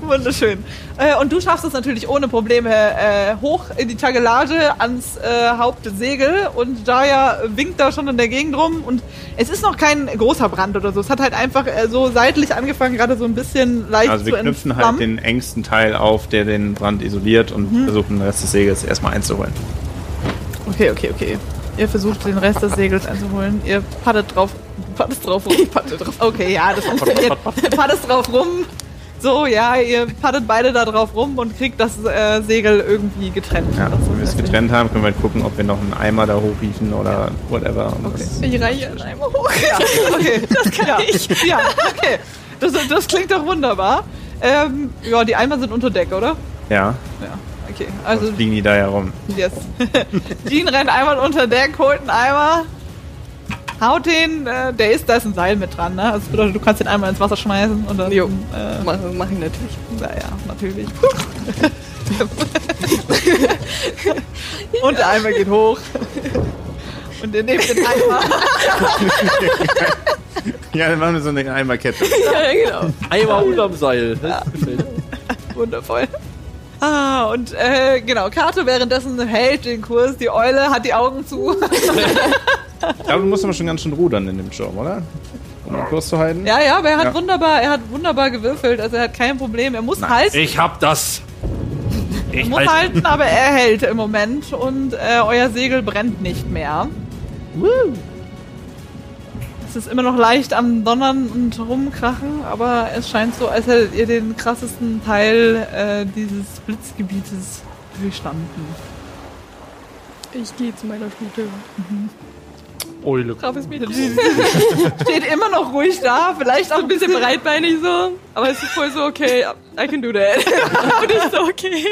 Wunderschön. Äh, und du schaffst es natürlich ohne Probleme äh, hoch in die Tagelage ans äh, Hauptsegel und Jaya winkt da schon in der Gegend rum und es ist noch kein großer Brand oder so. Es hat halt einfach äh, so seitlich angefangen, gerade so ein bisschen leicht Also zu wir knüpfen halt entflammen. den engsten Teil auf, der den Brand isoliert und Mhm. versuchen den Rest des Segels erstmal einzuholen. Okay, okay, okay. Ihr versucht den Rest des Segels einzuholen. Ihr pattet drauf. Pattet drauf rum. Patte drauf. Okay, ja, das funktioniert. Pattet drauf rum. So, ja, ihr pattet beide da drauf rum und kriegt das äh, Segel irgendwie getrennt. Ja, wenn wir es getrennt haben, können wir halt gucken, ob wir noch einen Eimer da hochriefen oder whatever. Und Okay. das- Ich reiche einen Eimer hoch. Ja, okay. Das kann ja. ich. Ja, okay. Das, das klingt doch wunderbar. Ähm, ja, die Eimer sind unter Deck, oder? Ja, Ja, okay. Also, liegen die da ja rum. yes. Jean rennt einmal unter Deck, holt einen Eimer, haut den, äh, der ist, da ist ein Seil mit dran, ne? Also, das bedeutet, du kannst den Eimer ins Wasser schmeißen und dann, Jo. äh, Mach, mach ich natürlich. naja, natürlich. und der Eimer geht hoch. Und ihr nehmt den Eimer. Ja, dann machen wir so eine Eimerkette. Ja, genau. Einmal unterm Seil. Mir. Wundervoll. Ah, und äh, genau, Kato währenddessen hält den Kurs, die Eule hat die Augen zu. Ich glaube, du musst aber schon ganz schön rudern in dem Sturm, oder? Um den Kurs zu halten. ja, ja, aber er hat Ja. wunderbar, er hat wunderbar gewürfelt, also er hat kein Problem. Er muss halten, Ich hab das. er Ich muss halt. halten, aber er hält im Moment und äh, euer Segel brennt nicht mehr. Es ist immer noch leicht am Donnern und Rumkrachen, aber es scheint so, als hättet ihr den krassesten Teil äh, dieses Blitzgebietes durchstanden. Ich gehe zu meiner Stute. Eule. Braves Mädchen. Steht immer noch ruhig da, vielleicht auch Ein bisschen breitbeinig so, aber es ist voll so, okay, I can do that. Und ich so, okay.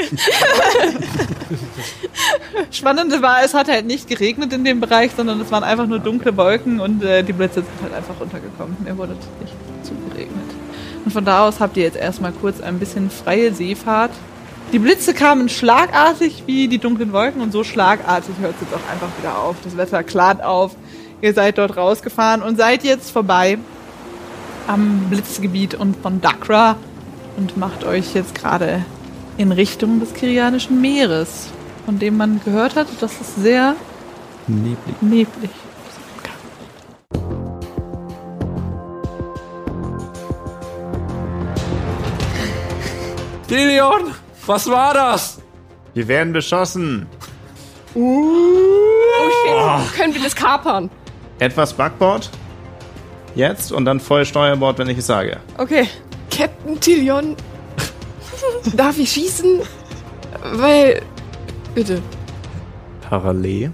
Spannende war, es hat halt nicht geregnet in dem Bereich, sondern es waren einfach nur dunkle Wolken und äh, die Blitze sind halt einfach runtergekommen. Mir wurde nicht zugeregnet. Und von da aus habt ihr jetzt erstmal kurz ein bisschen freie Seefahrt. Die Blitze kamen schlagartig wie die dunklen Wolken und so schlagartig hört es jetzt auch einfach wieder auf. Das Wetter klart auf. Ihr seid dort rausgefahren und seid jetzt vorbei am Blitzgebiet und von Dakra und macht euch jetzt gerade in Richtung des Kirianischen Meeres, von dem man gehört hat, dass es sehr Neblig. neblig Delion, was war das? Wir werden beschossen. Oh shit, können wir das kapern? Etwas Backbord. Jetzt und dann voll Steuerbord, wenn ich es sage. Okay. Captain Tillion, darf ich schießen? Weil, bitte. Parallel.